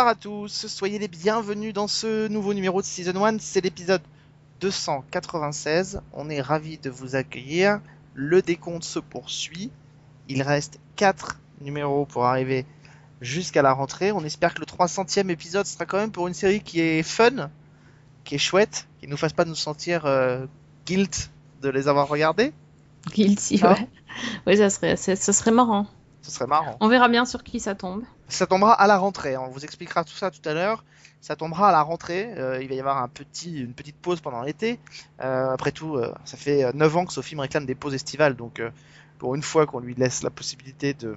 Bonsoir à tous, soyez les bienvenus dans ce nouveau numéro de Season 1, c'est l'épisode 296. On est ravis de vous accueillir. Le décompte se poursuit. Il reste 4 numéros pour arriver jusqu'à la rentrée. On espère que le 300e épisode sera quand même pour une série qui est fun, qui est chouette, qui nous fasse pas nous sentir euh, guilt de les avoir regardés. Guilty, Ah. ouais. Oui, ça serait, ça serait marrant. Ce serait marrant. On verra bien sur qui ça tombe. Ça tombera à la rentrée. On vous expliquera tout ça tout à l'heure. Ça tombera à la rentrée. Euh, il va y avoir un petit, une petite pause pendant l'été. Euh, après tout, euh, ça fait euh, 9 ans que Sophie me réclame des pauses estivales. Donc, pour une fois qu'on lui laisse la possibilité de,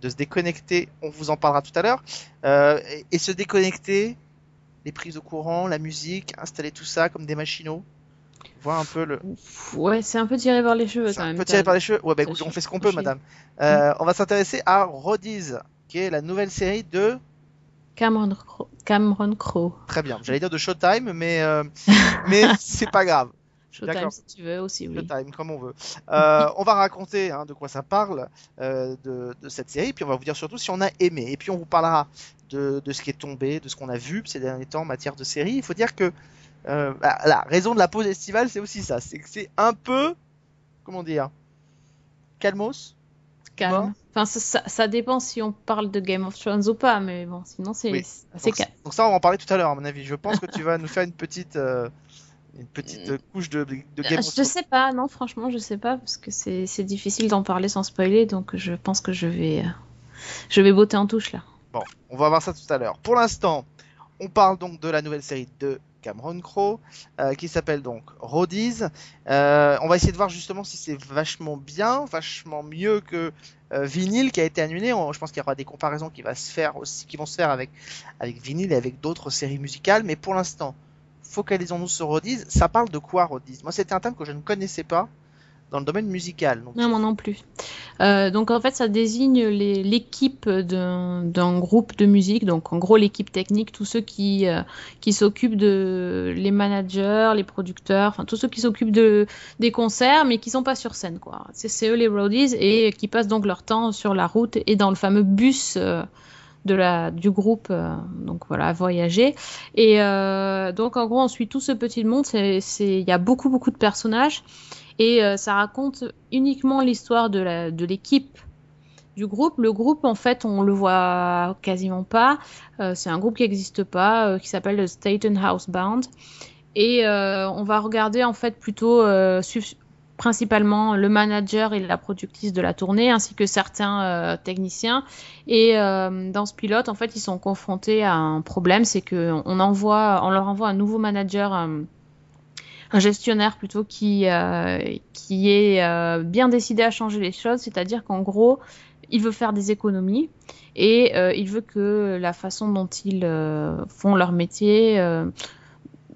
de se déconnecter, on vous en parlera tout à l'heure. Et, et se déconnecter, les prises au courant, la musique, installer tout ça comme des machinaux. Voir un peu le. Ouais, c'est un peu tiré par les cheveux quand un même. peu tiré par les cheveux. Ouais, bah écoute, on fait ce qu'on peut, madame. Euh, on va s'intéresser à Rodies, qui est la nouvelle série de. Cameron, Crowe- Cameron Crowe. Très bien. J'allais dire de Showtime, mais euh, mais c'est pas grave. Showtime si tu veux aussi, oui. Showtime, comme on veut. Euh, on va raconter hein, de quoi ça parle euh, de, de cette série, puis on va vous dire surtout si on a aimé, et puis on vous parlera de, de ce qui est tombé, de ce qu'on a vu ces derniers temps en matière de série. Il faut dire que euh, bah, la raison de la pause estivale, c'est aussi ça, c'est que c'est un peu, comment dire, calmos. Calme. Enfin, ça, dépend si on parle de Game of Thrones ou pas, mais bon, sinon c'est Oui. calme. donc ça, on va en parler tout à l'heure, à mon avis. Je pense que tu vas nous faire une petite, euh, une petite euh, couche de, de Game Euh, of Je Thrones. sais pas, non, franchement, je sais pas, parce que c'est c'est difficile d'en parler sans spoiler, donc je pense que je vais, euh, je vais botter en touche là. Bon, on va voir ça tout à l'heure. Pour l'instant, on parle donc de la nouvelle série de Cameron Crowe, euh, qui s'appelle donc Rodies. Euh, on va essayer de voir justement si c'est vachement bien, vachement mieux que euh, Vinyl qui a été annulé. On- je pense qu'il y aura des comparaisons qui, va se faire aussi, qui vont se faire avec, avec Vinyl et avec d'autres séries musicales. Mais pour l'instant, focalisons-nous sur Rodies. Ça parle de quoi Rodies Moi, c'était un thème que je ne connaissais pas dans le domaine musical. Donc, Non, moi non plus. Euh, donc en fait, ça désigne l'équipe d'un groupe de musique, donc en gros l'équipe technique, tous ceux qui, euh, s'occupent de les managers, les producteurs, enfin tous ceux qui s'occupent de des concerts, mais qui sont pas sur scène, quoi. C'est eux les roadies et qui passent donc leur temps sur la route et dans le fameux bus. euh, du groupe, euh, donc voilà, voyager. Et donc en gros, on suit tout ce petit monde. Il y a beaucoup, beaucoup de personnages. Et euh, ça raconte uniquement l'histoire de, l'équipe du groupe. Le groupe, en fait, on le voit quasiment pas. Euh, c'est un groupe qui n'existe pas, euh, qui s'appelle le Staten House Band. Et on va regarder, en fait, plutôt principalement le manager et la productrice de la tournée, ainsi que certains techniciens. Et dans ce pilote, en fait, ils sont confrontés à un problème, c'est que on envoie, on leur envoie un nouveau manager. Un gestionnaire plutôt qui, euh, qui est euh, bien décidé à changer les choses, c'est-à-dire qu'en gros, il veut faire des économies et euh, il veut que la façon dont ils euh, font leur métier euh,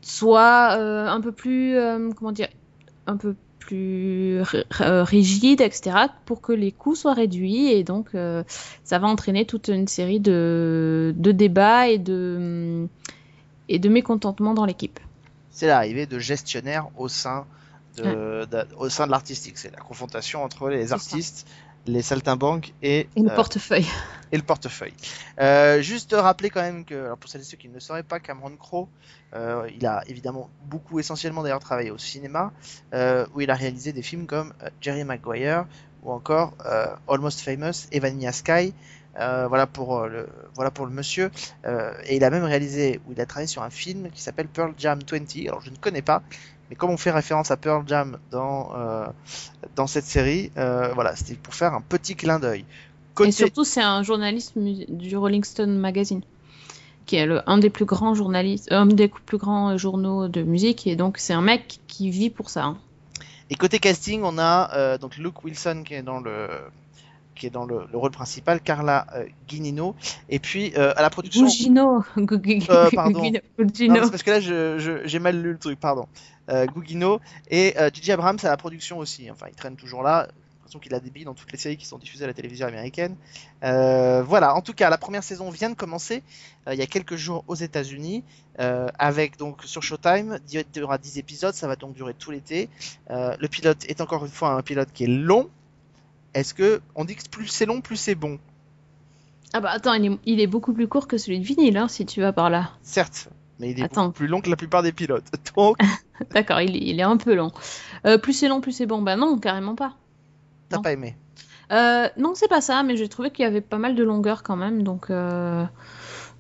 soit euh, un peu plus, comment dire, un peu plus ri- rigide, etc., pour que les coûts soient réduits et donc ça va entraîner toute une série de, de débats et de, et de mécontentements dans l'équipe. C'est l'arrivée de gestionnaires au sein de, de- au sein de l'artistique. C'est la confrontation entre les ça. artistes, les saltimbanques et, Et le euh, portefeuille. et le portefeuille. Euh, juste rappeler quand même que, alors pour celles et ceux qui ne le sauraient pas, Cameron Crowe, euh, il a évidemment beaucoup, essentiellement d'ailleurs travaillé au cinéma, où il a réalisé des films comme Jerry Maguire ou encore Almost Famous et Vanilla Sky. Euh, voilà pour euh, le voilà pour le monsieur Euh, et il a même réalisé ou il a travaillé sur un film qui s'appelle Pearl Jam 20 alors je ne connais pas mais comme on fait référence à Pearl Jam dans euh, dans cette série voilà c'était pour faire un petit clin d'œil Et surtout, c'est un journaliste du Rolling Stone Magazine, qui est le, un des plus grands journalistes, un des plus grands journaux de musique, et donc c'est un mec qui vit pour ça. hein. Et côté casting, on a donc Luke Wilson qui est dans le qui est dans le, le rôle principal, Carla euh, Guinino, et puis euh, à la production. Gugino. Gugi- Euh, pardon. Gugino. Non, parce que là, je- je- j'ai mal lu le truc, pardon. Gugino et Gigi Abrams à la production aussi. Enfin, il traîne toujours là. l'impression qu'il a des billes dans toutes les séries qui sont diffusées à la télévision américaine. Euh, voilà, en tout cas, la première saison vient de commencer euh, il y a quelques jours aux États-Unis, euh, avec donc sur Showtime, il y aura 10 épisodes, ça va donc durer tout l'été. Le pilote est encore une fois un pilote qui est long. Est-ce que on dit que plus c'est long, plus c'est bon Ah bah attends, il est, il est beaucoup plus court que celui de vinyle, hein, si tu vas par là. Certes, mais il est Attends. beaucoup plus long que la plupart des pilotes. Donc, D'accord, il, est- il est un peu long. Euh, plus c'est long, plus c'est bon. Bah non, carrément pas. t'as pas aimé Euh, non, c'est pas ça, mais j'ai trouvé qu'il y avait pas mal de longueur quand même, donc euh,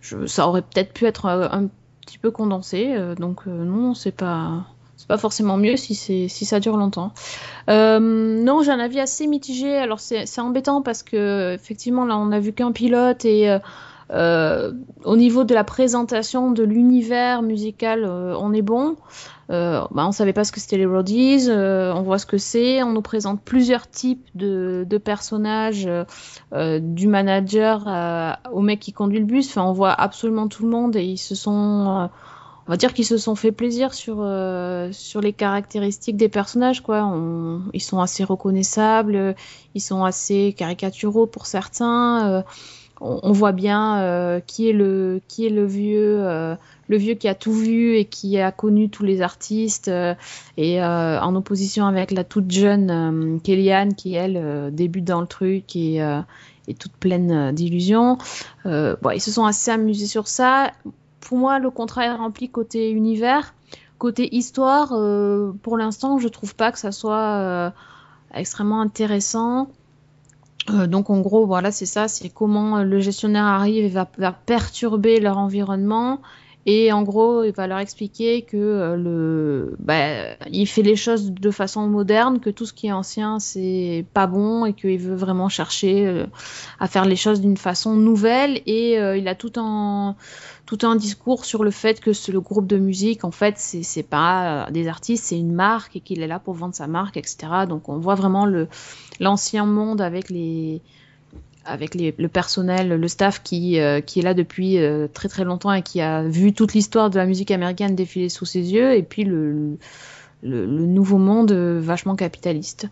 je- ça aurait peut-être pu être un petit peu condensé, donc non, c'est pas c'est pas forcément mieux si si ça dure longtemps. Euh, non, j'ai un avis assez mitigé. Alors c'est embêtant parce que effectivement là on a vu qu'un pilote et euh, euh, au niveau de la présentation de l'univers musical, euh, on est bon. Euh, bah, on savait pas ce que c'était les roadies, euh, on voit ce que c'est, on nous présente plusieurs types de, de personnages, du manager au mec qui conduit le bus, enfin on voit absolument tout le monde et ils se sont, on va dire qu'ils se sont fait plaisir sur, euh, sur les caractéristiques des personnages, quoi. Ils sont assez reconnaissables, ils sont assez caricaturaux pour certains, euh, on, voit bien euh, qui est le, qui est le vieux. euh, le vieux qui a tout vu et qui a connu tous les artistes et en opposition avec la toute jeune Kellyanne qui elle débute dans le truc et est toute pleine d'illusions. Bon, ils se sont assez amusés sur ça. Pour moi, le contrat est rempli côté univers. Côté histoire, euh, pour l'instant, je trouve pas que ça soit euh, extrêmement intéressant. Euh, donc en gros, voilà, c'est ça, c'est comment le gestionnaire arrive et va perturber leur environnement et en gros, il va leur expliquer que euh, le, bah, il fait les choses de façon moderne, que tout ce qui est ancien c'est pas bon et qu'il veut vraiment chercher euh, à faire les choses d'une façon nouvelle. Et euh, il a tout un tout un discours sur le fait que le groupe de musique, en fait, c'est pas des artistes, c'est une marque et qu'il est là pour vendre sa marque, etc. Donc on voit vraiment l'ancien monde avec les avec le personnel, le staff qui, euh, est là depuis euh, très très longtemps et qui a vu toute l'histoire de la musique américaine défiler sous ses yeux, et puis le, nouveau monde euh, vachement capitaliste.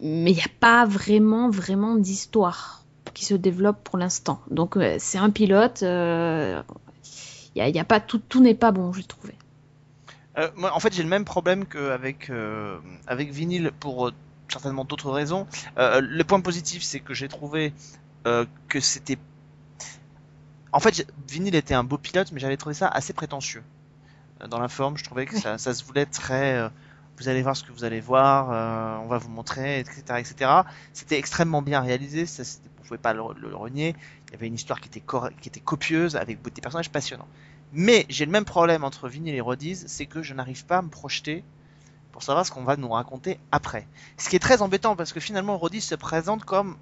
Mais il n'y a pas vraiment, vraiment d'histoire qui se développe pour l'instant. Donc c'est un pilote, il y a, a pas tout, tout n'est pas bon, j'ai trouvé. En fait, j'ai le même problème qu'avec euh, avec vinyle pour certainement d'autres raisons. Le point positif, c'est que j'ai trouvé euh, que c'était. En fait, vinyle était un beau pilote, mais j'avais trouvé ça assez prétentieux Euh, dans la forme. Je trouvais que Oui. ça, ça se voulait très. euh, vous allez voir ce que vous allez voir, euh, on va vous montrer, etc., etc. C'était extrêmement bien réalisé. Ça, vous pouvez pas le, le renier. Il y avait une histoire qui était corre- qui était copieuse avec des personnages passionnants. Mais j'ai le même problème entre Vinyl et Rodies, c'est que je n'arrive pas à me projeter pour savoir ce qu'on va nous raconter après. Ce qui est très embêtant parce que finalement Rodies se présente comme,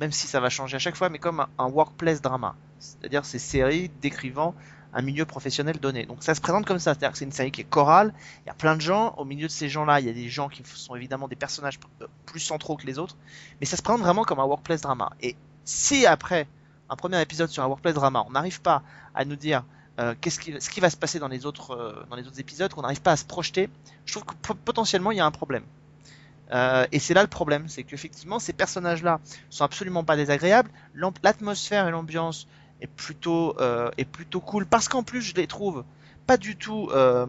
même si ça va changer à chaque fois, mais comme un, workplace drama. C'est-à-dire ces séries décrivant un milieu professionnel donné. Donc ça se présente comme ça, c'est-à-dire que c'est une série qui est chorale, il y a plein de gens, au milieu de ces gens-là, il y a des gens qui sont évidemment des personnages euh, plus centraux que les autres, mais ça se présente vraiment comme un workplace drama. Et si après un premier épisode sur un workplace drama, on n'arrive pas à nous dire euh, ce qui va se passer dans les autres, euh, dans les autres épisodes, qu'on n'arrive pas à se projeter, je trouve que po- potentiellement il y a un problème. Euh, et c'est là le problème, c'est qu'effectivement ces personnages-là sont absolument pas désagréables, l'atmosphère et l'ambiance est plutôt, euh, est plutôt cool, parce qu'en plus je les trouve pas du tout, euh,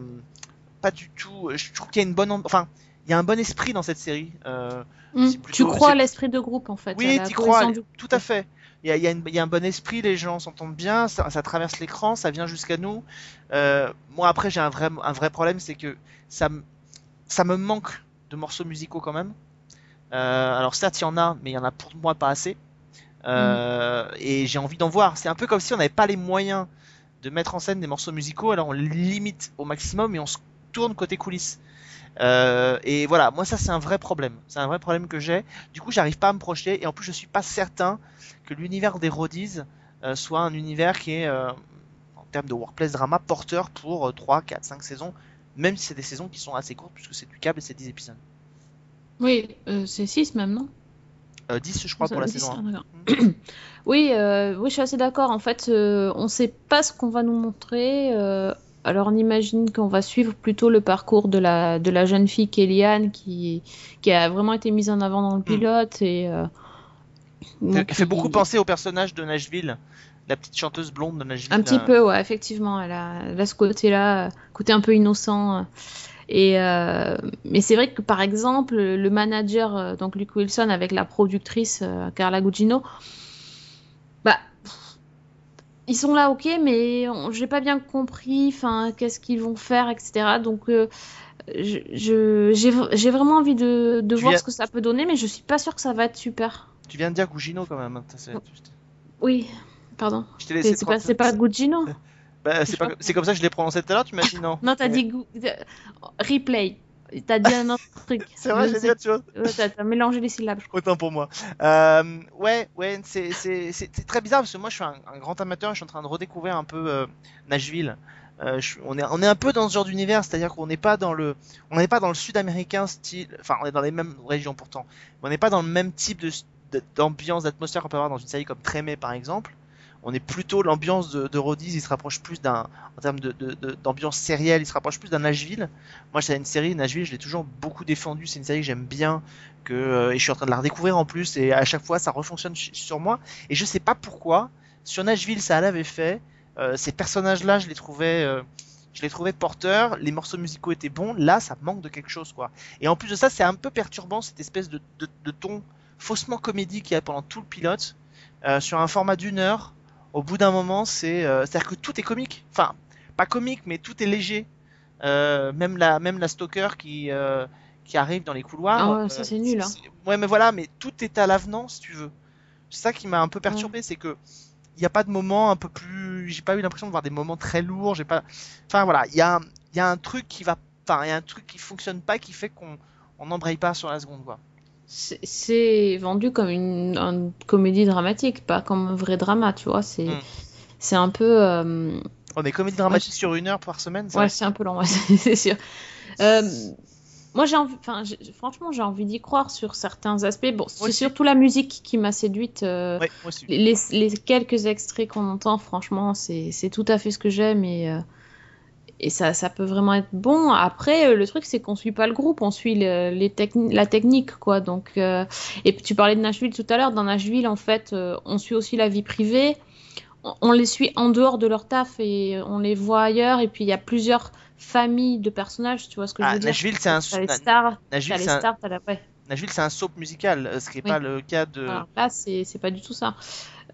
pas du tout, je trouve qu'il y a une bonne, enfin il y a un bon esprit dans cette série. Hmm, plutôt- tu crois à l'esprit de groupe en fait. oui, cohésion crois, du- tout à fait. Il y a, il y a une- il y a un bon esprit, les gens s'entendent bien, ça, ça traverse l'écran, ça vient jusqu'à nous. Moi, après, j'ai un vrai, un vrai problème, c'est que ça, ça me manque de morceaux musicaux quand même. Euh, alors certes, il y en a, mais il y en a pour moi pas assez. Euh, Et j'ai envie d'en voir. C'est un peu comme si on n'avait pas les moyens de mettre en scène des morceaux musicaux, alors on limite au maximum et on se tourne côté coulisses. Euh, et voilà, moi ça c'est un vrai problème. C'est un vrai problème que j'ai. Du coup, j'arrive pas à me projeter et en plus, je suis pas certain que l'univers des Rodies soit un univers qui est en termes de workplace drama porteur pour euh, 3, 4, 5 saisons, même si c'est des saisons qui sont assez courtes puisque c'est du câble et c'est 10 épisodes. Oui, euh, c'est 6 même, non? Euh, 10 je crois pour la saison ah, 1. d'accord. oui, euh, oui, je suis assez d'accord. En fait, euh, on sait pas ce qu'on va nous montrer. alors on imagine qu'on va suivre plutôt le parcours de la, de la jeune fille Kellyanne qui, qui a vraiment été mise en avant dans le pilote et euh, Elle donc, fait beaucoup il- penser au personnage de Nashville, la petite chanteuse blonde de Nashville. Un petit euh, peu, ouais, effectivement. Elle a, elle a ce côté-là, euh, côté un peu innocent. euh. Et euh, mais c'est vrai que par exemple, le manager, donc Luke Wilson, avec la productrice Carla Gugino, bah, ils sont là, ok, mais j'ai pas bien compris, enfin, qu'est-ce qu'ils vont faire, etc. Donc, euh, j'ai, vraiment envie de, de voir viens- ce que ça peut donner, mais je suis pas sûre que ça va être super. Tu viens de dire Gugino quand même. hein, Oui, pardon. Je t'ai laissé C'est, pas, c'est pas Gugino. Bah, c'est pas- comme ça que je l'ai prononcé tout à l'heure, tu m'as dit non. Non, t'as dit replay. T'as dit un autre truc. C'est vrai, j'ai dit autre chose. Ouais, t'as, mélangé les syllabes. Autant pour moi. Euh, ouais, ouais, c'est- très bizarre parce que moi je suis un, un grand amateur, je suis en train de redécouvrir un peu euh, Nashville. Euh, je on, est, on est un peu dans ce genre d'univers, c'est-à-dire qu'on n'est pas dans le, on n'est pas dans le sud-américain style, enfin on est dans les mêmes régions pourtant, mais on n'est pas dans le même type de- d'ambiance, d'atmosphère qu'on peut avoir dans une série comme Trémé par exemple. On est plutôt l'ambiance de, de il se rapproche plus d'un, en termes d'ambiance sérielle, il se rapproche plus d'un Nashville. Moi, c'est une série Nashville, je l'ai toujours beaucoup défendu. C'est une série que j'aime bien, que euh, et je suis en train de la redécouvrir en plus, et à chaque fois, ça refonctionne sur moi. Et je sais pas pourquoi. Sur Nashville, ça l'avait fait. Euh, ces personnages-là, je les trouvais, euh, je les trouvais porteurs. Les morceaux musicaux étaient bons. Là, ça manque de quelque chose, quoi. Et en plus de ça, c'est un peu perturbant cette espèce de, ton faussement comédie qu'il y a pendant tout le pilote sur un format d'une heure. Au bout d'un moment, c'est, euh, c'est-à-dire que tout est comique. Enfin, pas comique, mais tout est léger. Euh, même la, même la stalker qui, euh, qui arrive dans les couloirs. Ah ouais, ça, c'est nul, hein. Ouais, mais voilà, mais tout est à l'avenant, si tu veux. C'est ça qui m'a un peu perturbé, c'est que il n'y a pas de moment un peu plus. J'ai pas eu l'impression de voir des moments très lourds. J'ai pas. Enfin voilà, il y a, un- il y a un truc qui va. Enfin, il y a un truc qui fonctionne pas, qui fait qu'on on n'embraye pas sur la seconde, quoi. C'est, vendu comme une, une comédie dramatique, pas comme un vrai drama, tu vois. C'est, Mm. c'est un peu. euh, On est comédie dramatique sur une heure par semaine, c'est Ouais, c'est un peu ouais, c'est sûr. Euh, moi, j'ai envie, enfin, franchement, j'ai envie d'y croire sur certains aspects. Bon, c'est surtout la musique qui m'a séduite. euh, Ouais, moi aussi. les, les quelques extraits qu'on entend, franchement, c'est, c'est tout à fait ce que j'aime et, euh, et ça, ça peut vraiment être bon. Après, euh, le truc, c'est qu'on suit pas le groupe, on suit le- les techni- la technique, quoi. Donc, euh, et tu parlais de Nashville tout à l'heure. Dans Nashville, en fait, euh, on suit aussi la vie privée. On, on les suit en dehors de leur taf et on les voit ailleurs. Et puis il y a plusieurs familles de personnages, tu vois ce que je Ah, veux dire. Nashville, c'est un, T'as les Na- stars, t'as Nashville, les un, la... ouais. Nashville, c'est un soap musical, euh, ce qui n'est Oui. pas le cas de. Alors là, c'est pas du tout ça.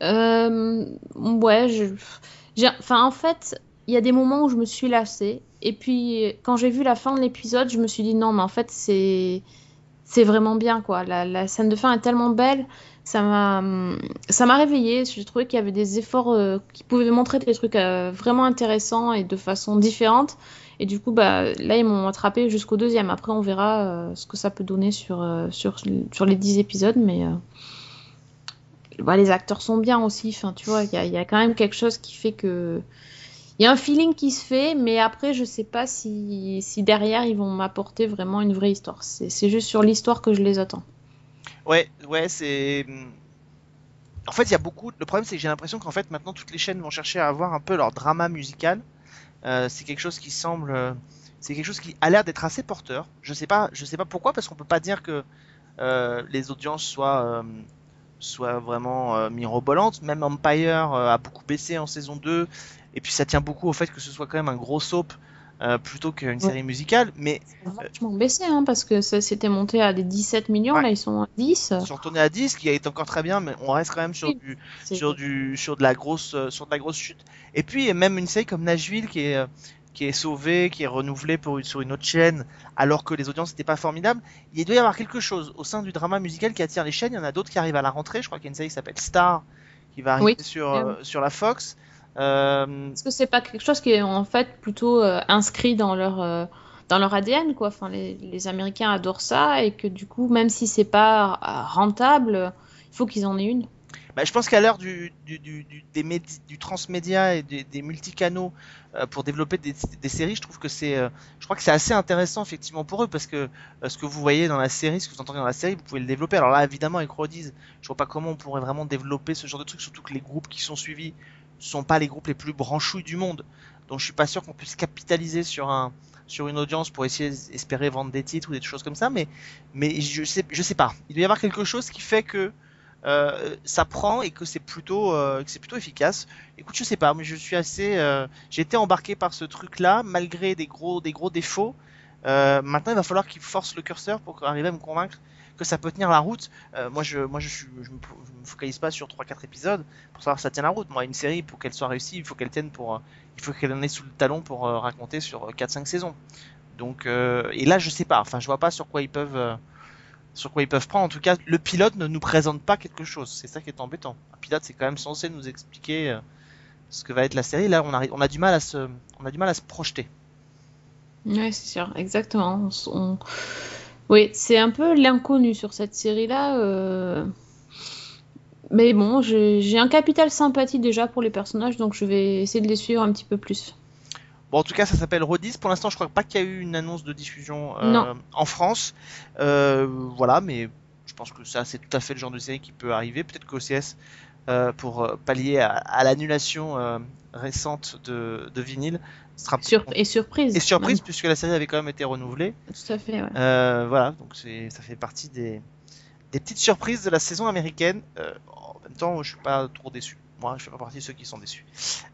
Euh, ouais, je... Enfin, en fait, il y a des moments où je me suis lassée. Et puis, quand j'ai vu la fin de l'épisode, je me suis dit non, mais en fait, c'est c'est vraiment bien, quoi. La, scène de fin est tellement belle. Ça m'a ça m'a réveillée. J'ai trouvé qu'il y avait des efforts euh, qui pouvaient montrer des trucs euh, vraiment intéressants et de façon différente. Et du coup, bah, là, ils m'ont attrapé jusqu'au deuxième. Après, on verra euh, ce que ça peut donner sur, sur, sur les dix épisodes. Mais bah, les acteurs sont bien aussi. Enfin, tu vois, il y a quand même quelque chose qui fait que. Il y a un feeling qui se fait, mais après, je sais pas si, si derrière, ils vont m'apporter vraiment une vraie histoire. C'est juste sur l'histoire que je les attends. Ouais, ouais, c'est. En fait, il y a beaucoup. Le problème, c'est que j'ai l'impression qu'en fait, maintenant, toutes les chaînes vont chercher à avoir un peu leur drama musical. Euh, c'est quelque chose qui semble. C'est quelque chose qui a l'air d'être assez porteur. Je sais pas, je sais pas pourquoi, parce qu'on peut pas dire que euh, les audiences soient, euh, soient vraiment euh, mirobolantes. Même Empire euh, a beaucoup baissé en saison 2. Et puis, ça tient beaucoup au fait que ce soit quand même un gros soap euh, plutôt qu'une série musicale. Mais vachement baissé, hein, parce que ça s'était monté à des 17 millions, Ouais. là, ils sont à 10. ils sont tournés à 10, qui est encore très bien, mais on reste quand même sur Oui. du. Sur du sur de la grosse euh, sur de la grosse chute et puis même une série comme Nashville qui est qui est sauvée qui est renouvelée pour une- sur une autre chaîne alors que les audiences n'étaient pas formidables il doit y avoir quelque chose. Au sein du drama musical qui attire les chaînes il y en a d'autres qui arrivent à la rentrée. Je crois qu'il y a une série qui s'appelle Star qui va arriver Oui. sur euh, sur la Fox. Euh, Est-ce que c'est pas quelque chose qui est en fait plutôt euh, inscrit dans leur, euh, dans leur ADN, quoi? Enfin, les, les Américains adorent ça, et que du coup, même si c'est pas rentable, il faut qu'ils en aient une. Bah, je pense qu'à l'heure du, du, du, du, du transmédia et des, des multicanaux euh, pour développer des, des séries, je trouve que c'est, euh, je crois que c'est assez intéressant effectivement pour eux parce que euh, ce que vous voyez dans la série, ce que vous entendez dans la série, vous pouvez le développer. Alors là, évidemment, avec Rodies, je vois pas comment on pourrait vraiment développer ce genre de truc, surtout que les groupes qui sont suivis sont pas les groupes les plus branchouilles du monde. donc je suis pas sûr qu'on puisse capitaliser sur un sur une audience pour essayer d'espérer vendre des titres ou des choses comme ça, mais mais je sais je sais pas. Il doit y avoir quelque chose qui fait que euh, ça prend et que c'est plutôt euh, que c'est plutôt efficace. Écoute, je sais pas, mais je suis assez euh, j'ai été embarqué par ce truc là malgré des gros des gros défauts. Maintenant, il va falloir qu'il force le curseur pour arriver à me convaincre que ça peut tenir la route. Moi, je, moi, me, je me focalise pas sur 3-4 épisodes pour savoir si ça tient la route. Moi, une série, pour qu'elle soit réussie, il faut qu'elle tienne pour, il faut qu'elle en ait sous le talon pour raconter sur 4-5 saisons. Donc, et là, je sais pas. Enfin, je vois pas sur quoi ils peuvent, sur quoi ils peuvent prendre. En tout cas, le pilote ne nous présente pas quelque chose. C'est ça qui est embêtant. Un pilote, c'est quand même censé nous expliquer euh, ce que va être la série. Là, on a, on a du mal à se, on a du mal à se projeter. Ouais, c'est sûr, exactement. On Oui, c'est un peu l'inconnu sur cette série-là. euh. Mais bon, j'ai un capital sympathie déjà pour les personnages, donc je vais essayer de les suivre un petit peu plus. Bon, en tout cas, ça s'appelle Rodis. Pour l'instant, je crois pas qu'il y a eu une annonce de diffusion euh, en France. Euh, voilà, mais je pense que ça, c'est tout à fait le genre de série qui peut arriver. Peut-être qu'OCS, euh, pour euh, pallier à, à l'annulation récente de, de vinyle, sera Sur... Et surprise. et surprise puisque la série avait quand même été renouvelée. Tout à fait, ouais. Voilà, donc ça fait partie des, des petites surprises de la saison américaine. En même temps, je suis pas trop déçu. Moi, je fais pas partie de ceux qui sont déçus.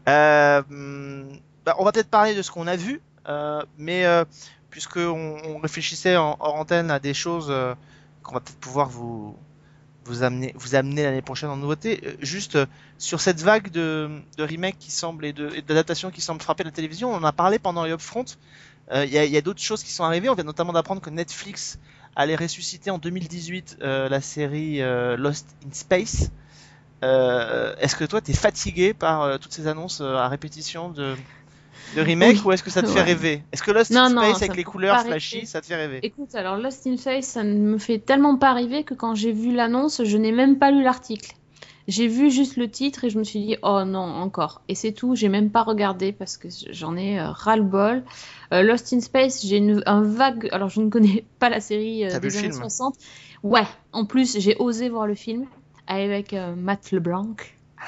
Euh, bah, on va peut-être parler de ce qu'on a vu, euh, mais euh, puisque on, réfléchissait en hors antenne à des choses euh, qu'on va peut-être pouvoir vous vous amener vous amener l'année prochaine en nouveauté. juste sur cette vague de, de remakes qui semble et d'adaptations qui semblent frapper la télévision, on en a parlé pendant les upfront. Il y a, y a d'autres choses qui sont arrivées. On vient notamment d'apprendre que Netflix allait ressusciter en 2018 euh, la série euh, Lost in Space. Est-ce que toi t'es fatigué par toutes ces annonces à répétition de, de remake Oui. ou est-ce que ça te fait rêver Est-ce que Lost Non, in Space avec les couleurs flashy rêver. ça te fait rêver Écoute, alors Lost in Face, ça ne me fait tellement pas arriver que quand j'ai vu l'annonce, je n'ai même pas lu l'article. J'ai vu juste le titre et je me suis dit, oh non, encore. Et c'est tout, j'ai même pas regardé parce que j'en ai euh, ras-le-bol. Euh, Lost in Space, j'ai un vague. Alors, je ne connais pas la série euh, des le années film 60. Ouais, en plus, j'ai osé voir le film avec euh, Matt LeBlanc,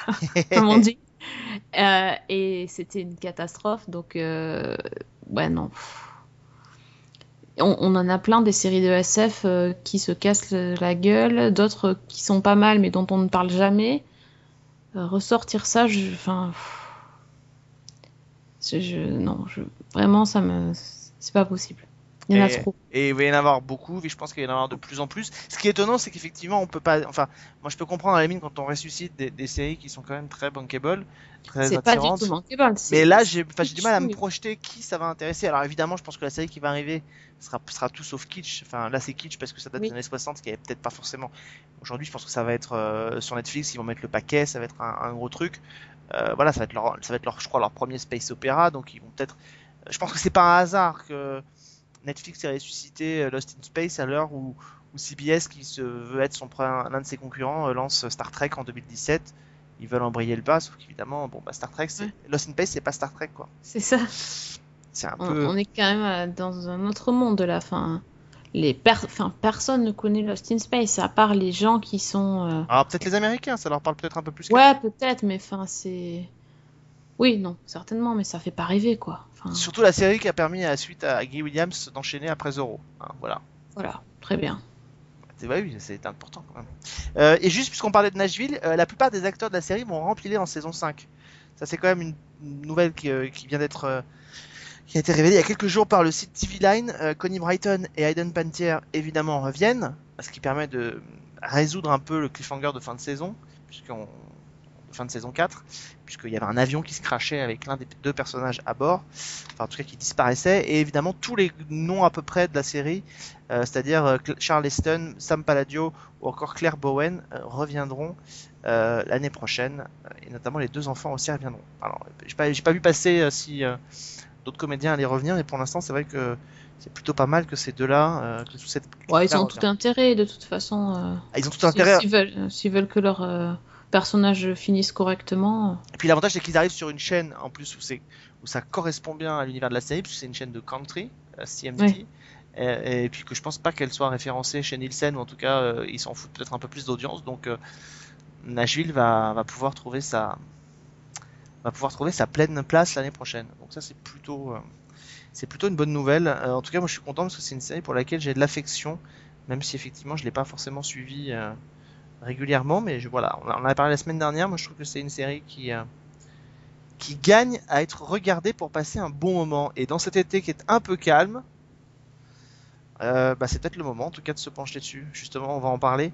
comme on dit. Euh, et c'était une catastrophe, donc euh, ouais non. On, en a plein des séries de SF euh, qui se cassent la gueule, d'autres qui sont pas mal mais dont on ne parle jamais. Ressortir ça, enfin, non, vraiment ça me, c'est pas possible. Il y en a Et- trop. Et il va y en avoir beaucoup, et je pense qu'il va y en avoir de plus en plus. Ce qui est étonnant, c'est qu'effectivement, on peut pas. Enfin, moi, je peux comprendre à la limite quand on ressuscite des, des séries qui sont quand même très bankable, très C'est pas du attirantes. tout Mais là, j'ai du mal à me projeter qui ça va intéresser. Alors évidemment, je pense que la série qui va arriver sera, sera tout sauf kitsch. Enfin, là, c'est kitsch parce que ça date Oui. des années 60, ce qui est peut-être pas forcément. Aujourd'hui, je pense que ça va être euh, sur Netflix, ils vont mettre le paquet, ça va être un, un gros truc. Euh, voilà, ça va être leur, ça va être leur, je crois, leur premier space opéra, donc ils vont peut-être. Je pense que c'est pas un hasard que Netflix ait ressuscité euh, Lost in Space à l'heure où, où CBS, qui se veut être son l'un de ses concurrents, euh, lance Star Trek en 2017. Ils veulent embrayer le pas, sauf qu'évidemment, bon, bah, Star Trek, Ouais. Lost in Space, c'est pas Star Trek, quoi. C'est ça. Un On, peu. on est quand même euh, dans un autre monde là. Enfin, les per- enfin, personne ne connaît Lost in Space à part les gens qui sont. euh, Alors peut-être les Américains, ça leur parle peut-être un peu plus. Ouais, peut-être, mais enfin, c'est. Oui, non, certainement, mais ça fait pas rêver quoi. Enfin, Surtout la série qui a permis à la suite à Guy Williams d'enchaîner après Zorro. Hein, voilà. voilà, très bien. C'est bah oui, c'est important quand même. Euh, et juste puisqu'on parlait de Nashville, euh, la plupart des acteurs de la série vont remplir en saison 5. Ça c'est quand même une, nouvelle qui, euh, qui vient d'être qui a été révélée il y a quelques jours par le site TV Line. Connie Brighton et Hayden Pantier évidemment reviennent, ce qui permet de résoudre un peu le cliffhanger de fin de saison, puisqu'on fin de saison 4, puisqu'il y avait un avion qui se crachait avec l'un des deux personnages à bord, enfin en tout cas qui disparaissait, et évidemment tous les noms à peu près de la série, euh, c'est-à-dire euh, Charles Heston, Sam Palladio ou encore Claire Bowen euh, reviendront euh, l'année prochaine, et notamment les deux enfants aussi reviendront. Alors j'ai pas, j'ai pas vu passer si d'autres comédiens allaient revenir, mais pour l'instant c'est vrai que c'est plutôt pas mal que ces deux-là, euh, cette Ouais, ils ont revient. tout intérêt de toute façon. euh, Ah, ils ont tout intérêt. S'ils veulent, veulent que leur euh, personnage finisse correctement. Et puis l'avantage c'est qu'ils arrivent sur une chaîne en plus où c'est où ça correspond bien à l'univers de la série puisque c'est une chaîne de country, euh, CMT. Et, et puis que je pense pas qu'elle soit référencée chez Nielsen ou en tout cas euh, ils s'en foutent peut-être un peu plus d'audience donc euh, Nashville va, va pouvoir trouver sa va pouvoir trouver sa pleine place l'année prochaine. Donc ça c'est plutôt euh, c'est plutôt une bonne nouvelle. En tout cas, moi je suis content parce que c'est une série pour laquelle j'ai de l'affection, même si effectivement je l'ai pas forcément suivi euh, régulièrement, mais voilà, on en a parlé la semaine dernière. Moi je trouve que c'est une série qui euh, qui gagne à être regardée pour passer un bon moment. Et dans cet été qui est un peu calme, euh, bah, c'est peut-être le moment en tout cas de se pencher dessus. Justement, on va en parler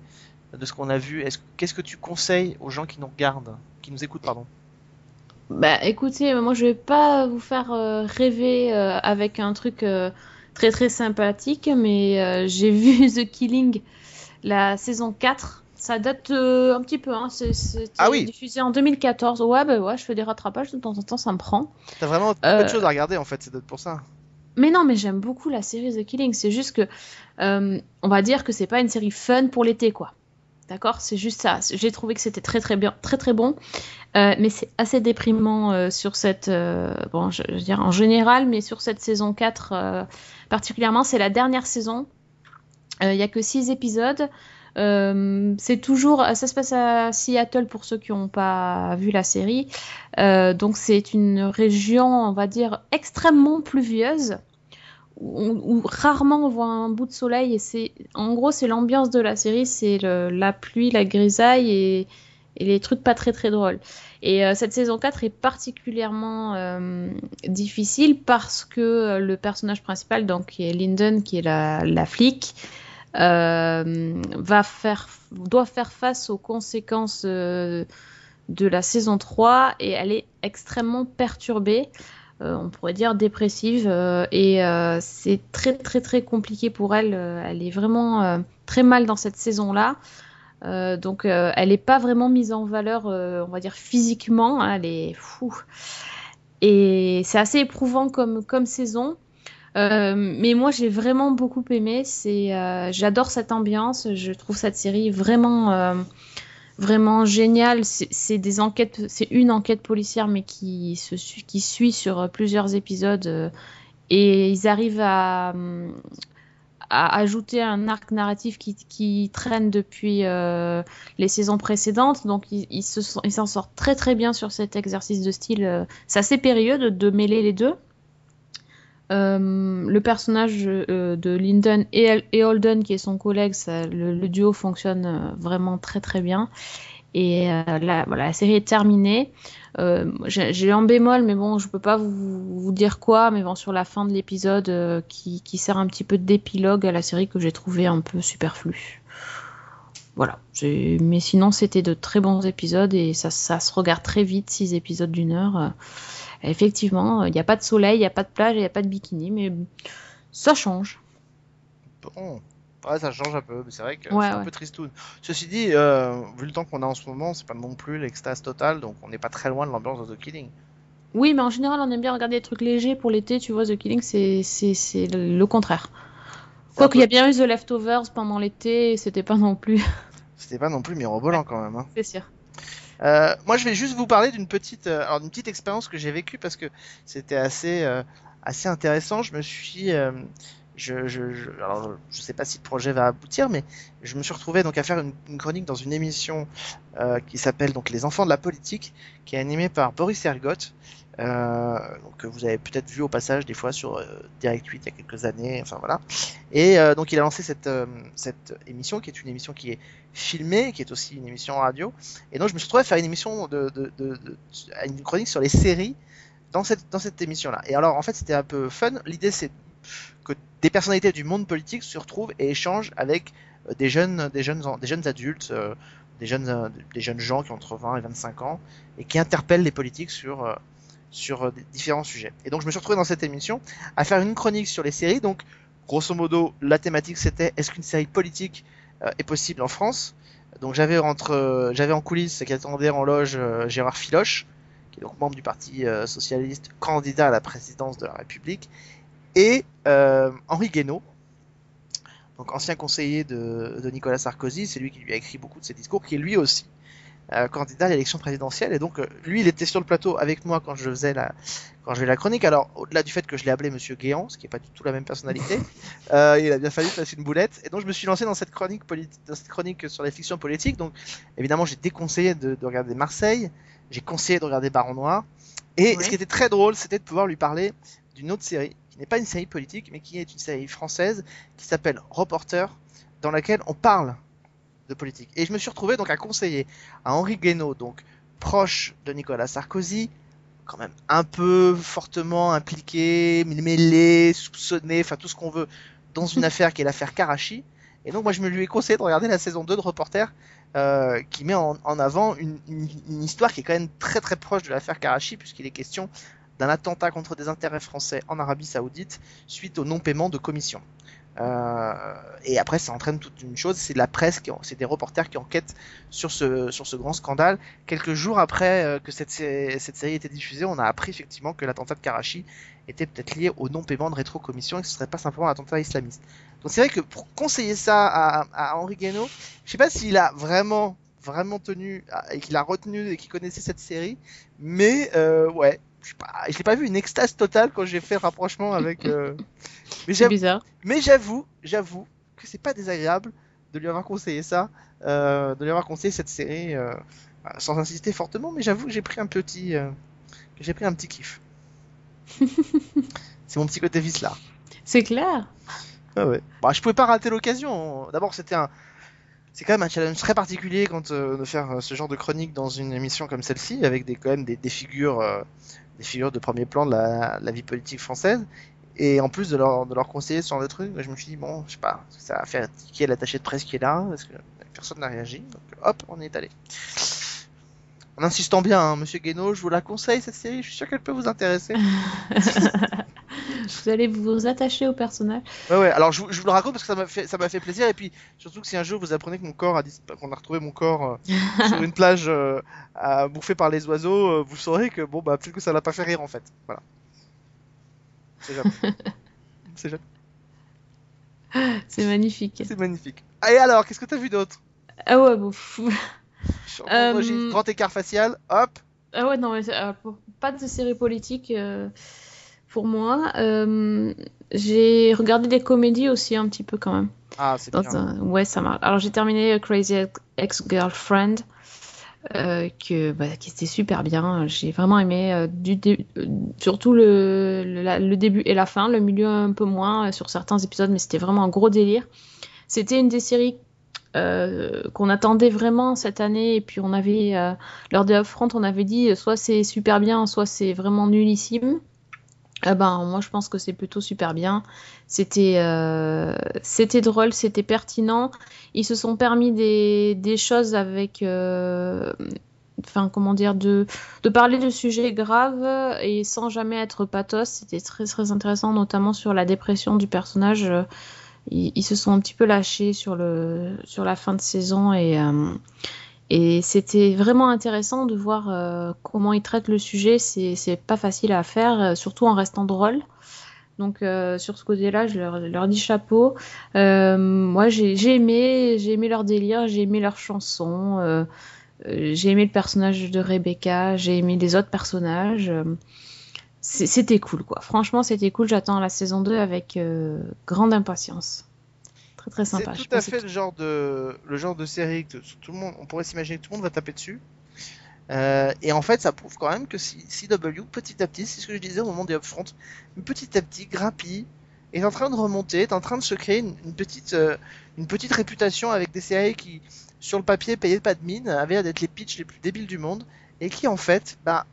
de ce qu'on a vu. Est-ce qu'est-ce que tu conseilles aux gens qui nous regardent, qui nous écoutent, pardon? Bah écoutez, moi je vais pas vous faire euh, rêver euh, avec un truc euh, très très sympathique, mais euh, j'ai vu The Killing, la saison 4. Ça date euh, un petit peu, hein. c'est- Ah oui. diffusé en 2014. Ouais, bah ouais, je fais des rattrapages de temps en temps, ça me prend. T'as vraiment Euh, peu de choses à regarder en fait, c'est peut-être pour ça. Mais non, mais j'aime beaucoup la série The Killing. C'est juste que, euh, on va dire que c'est pas une série fun pour l'été, quoi. D'accord? C'est juste ça. J'ai trouvé que c'était très très bien, très très bon. Euh, mais c'est assez déprimant sur cette. bon, je, je veux dire en général, mais sur cette saison 4 euh, particulièrement, c'est la dernière saison. Il y a que 6 épisodes. Euh, c'est toujours, ça se passe à Seattle pour ceux qui n'ont pas vu la série. Euh, donc c'est une région, on va dire, extrêmement pluvieuse, où, rarement on voit un bout de soleil. Et c'est, en gros, c'est l'ambiance de la série, c'est la pluie, la grisaille et, les trucs pas très très drôles. Et euh, cette saison 4 est particulièrement difficile parce que le personnage principal, donc qui est Lyndon, qui est la, flic, va faire, doit faire face aux conséquences euh, de la saison 3 et elle est extrêmement perturbée, euh, on pourrait dire dépressive, euh, et euh, c'est très très très compliqué pour elle. euh, elle est vraiment euh, très mal dans cette saison-là. Euh, donc euh, elle n'est pas vraiment mise en valeur, euh, on va dire physiquement, hein, elle est fou. Et c'est assez éprouvant comme, comme saison. Euh, mais moi j'ai vraiment beaucoup aimé. Euh, j'adore cette ambiance. Je trouve cette série vraiment, euh, vraiment géniale. C'est des enquêtes, c'est une enquête policière mais qui se qui suit sur plusieurs épisodes. et ils arrivent à, ajouter un arc narratif qui, traîne depuis les saisons précédentes. Donc ils, s'en sortent très très bien sur cet exercice de style. C'est assez périlleux de mêler les deux. Euh, le personnage euh, de Lyndon et, Holden, qui est son collègue, le, duo fonctionne euh, vraiment très très bien. Et là, voilà, la série est terminée. J'ai un bémol, mais bon, je peux pas vous, dire quoi, mais bon, sur la fin de l'épisode qui, sert un petit peu d'épilogue à la série que j'ai trouvé un peu superflu. Voilà. Mais sinon, c'était de très bons épisodes et ça, ça se regarde très vite, six épisodes d'une heure. Euh, Effectivement, il n'y a pas de soleil, il n'y a pas de plage, il n'y a pas de bikini, mais ça change. Bon. Ouais, ça change un peu, mais c'est vrai que Ouais, c'est un ouais. peu tristoun. Ceci dit, euh, vu le temps qu'on a en ce moment, c'est pas non plus l'extase totale, donc on n'est pas très loin de l'ambiance de The Killing. Oui, mais en général, on aime bien regarder des trucs légers pour l'été, tu vois, The Killing, c'est le contraire. Quoi un qu'il y a bien eu The Leftovers pendant l'été, c'était pas non plus. C'était pas non plus mirobolant quand même. Hein. C'est sûr. Euh, moi, je vais juste vous parler d'une petite, euh, alors petite expérience que j'ai vécue parce que c'était assez, euh, assez intéressant. Je me suis, je, je, je, alors, je sais pas si le projet va aboutir, mais je me suis retrouvé donc à faire une, une chronique dans une émission qui s'appelle donc Les Enfants de la politique, qui est animée par Boris Ergotte, euh, donc que vous avez peut-être vu au passage des fois sur euh, Direct 8 il y a quelques années, enfin voilà. Et euh, donc il a lancé cette, euh, émission qui est une émission qui est filmée, qui est aussi une émission radio. Et donc je me suis retrouvé à faire une émission de, une chronique sur les séries dans cette dans cette émission là. Et alors en fait c'était un peu fun. L'idée c'est que des personnalités du monde politique se retrouvent et échangent avec euh, des jeunes des jeunes adultes, euh, des jeunes euh, gens qui ont entre 20 et 25 ans et qui interpellent les politiques sur euh, sur euh, différents sujets. Et donc je me suis retrouvé dans cette émission à faire une chronique sur les séries. Donc grosso modo la thématique c'était est-ce qu'une série politique euh, est possible en France? Donc j'avais entre euh, j'avais en coulisses qui attendait en loge Gérard Filoche, qui est donc membre du Parti socialiste, candidat à la présidence de la République, et Henri Guénaud, donc ancien conseiller de Nicolas Sarkozy, c'est lui qui lui a écrit beaucoup de ses discours, qui est lui aussi euh, candidat à l'élection présidentielle. Et donc euh, lui, il était sur le plateau avec moi quand je faisais la quand je faisais la chronique. Alors au-delà du fait que je l'ai appelé Monsieur Guéant, ce qui est pas du tout la même personnalité, euh, il a bien fallu passer une boulette. Et donc je me suis lancé dans cette chronique dans cette chronique sur les fictions politiques. Donc évidemment, j'ai déconseillé de, de regarder Marseille. j'ai conseillé de regarder Baron Noir. Et ce qui était très drôle, c'était de pouvoir lui parler d'une autre série, qui n'est pas une série politique, mais qui est une série française qui s'appelle Reporter, dans laquelle on parle de politique. Et je me suis retrouvé donc à conseiller à Henri Guénaud, donc proche de Nicolas Sarkozy, quand même un peu fortement impliqué, mêlé, soupçonné, enfin tout ce qu'on veut dans une affaire qui est l'affaire Karachi. Et donc moi je me lui ai conseillé de regarder la saison 2 de Reporter euh, qui met en, en avant une, une- une histoire qui est quand même très très proche de l'affaire Karachi puisqu'il est question d'un attentat contre des intérêts français en Arabie Saoudite suite au non-paiement de commission. Euh, et après, ça entraîne toute une chose, c'est la presse, c'est des reporters qui enquêtent sur ce, sur ce grand scandale. Quelques jours après euh, que cette, cette série était diffusée, on a appris effectivement que l'attentat de Karachi était peut-être lié au non-paiement de rétrocommission et que ce serait pas simplement un attentat islamiste. Donc c'est vrai que pour conseiller ça à, à Henri Guénaud, je sais pas s'il a vraiment vraiment tenu et qu'il a retenu et qu'il connaissait cette série, mais euh, ouais, je sais pas, pas vu une extase totale quand j'ai fait le rapprochement avec. euh, Mais C'est bizarre. mais j'avoue, j'avoue que c'est pas désagréable de lui avoir conseillé ça, euh, de lui avoir conseillé cette série euh, sans insister fortement, mais j'avoue que j'ai pris un petit, j'ai pris un petit kiff. c'est mon petit côté vice là. C'est clair. Ah ouais. Bah, je pouvais pas rater l'occasion. D'abord, c'était un, c'est quand même un challenge très particulier quand euh, de faire euh, ce genre de chronique dans une émission comme celle-ci, avec des quand même des, des figures, euh, des figures de premier plan de la, vie politique française. Et en plus de leur, conseiller ce genre de trucs, je me suis dit, bon, je sais pas, ça va faire tiquer l'attaché de presse qui est là, parce que personne n'a réagi. Donc hop, on est allé. En insistant bien, hein, monsieur Guénaud, je vous la conseille cette série, je suis sûr qu'elle peut vous intéresser. Vous allez vous attacher au personnage. Ouais, ouais, alors je, vous- je vous le raconte parce que ça m'a fait, ça m'a fait plaisir, et puis surtout que si un jour vous apprenez que mon corps a qu'on a retrouvé mon corps euh, sur une plage euh, à par les oiseaux, euh, vous saurez que bon, bah peut-être que ça l'a pas fait rire en fait. Voilà. C'est jamais. C'est jamais. C'est magnifique. C'est magnifique. Et alors, qu'est-ce que t'as vu d'autre? Ah ouais, bon. Euh, Grand écart facial, hop. Ah ouais, non, mais pas de série politique pour moi. Euh, j'ai regardé des comédies aussi un petit peu quand même. Ah, c'est bien. un- Ouais, ça marche. Alors j'ai terminé Crazy Ex-Girlfriend, euh, que, bah, qui était super bien. J'ai vraiment aimé, euh, du dé- surtout le, le, la- le début et la fin, le milieu un peu moins sur certains épisodes, mais c'était vraiment un gros délire. C'était une des séries euh, qu'on attendait vraiment cette année, et puis on avait, euh, lors des Upfront, on avait dit soit c'est super bien, soit c'est vraiment nullissime. Eh ben, moi, je pense que c'est plutôt super bien. C'était euh, c'était drôle, c'était pertinent. Ils se sont permis des, des choses avec, euh, enfin, comment dire, de, de parler de sujets graves et sans jamais être pathos. C'était très très intéressant, notamment sur la dépression du personnage. Ils, ils se sont un petit peu lâchés sur le sur la fin de saison et euh, et c'était vraiment intéressant de voir euh, comment ils traitent le sujet. C'est pas facile à faire, euh, surtout en restant drôle. Donc euh, sur ce côté-là, je leur, dis chapeau. Moi, j'ai aimé, j'ai aimé leur délire, j'ai aimé leurs chansons, j'ai aimé le personnage de Rebecca, j'ai aimé les autres personnages. c'était cool, quoi. Franchement, c'était cool. J'attends la saison 2 avec grande impatience. Très très C'est sympa. Je tout à que fait le genre de le genre de série que tout le monde, on pourrait s'imaginer que tout le monde va taper dessus. Euh, et en fait, ça prouve quand même que CW, petit à petit, c'est ce que je disais au moment des upfront, petit à petit, grappille, est en train de remonter, est en train de se créer une, une petite, euh, une petite réputation avec des séries qui, sur le papier, payaient pas de mine, avaient l'air d'être les pitchs les plus débiles du monde, et qui en fait, bah,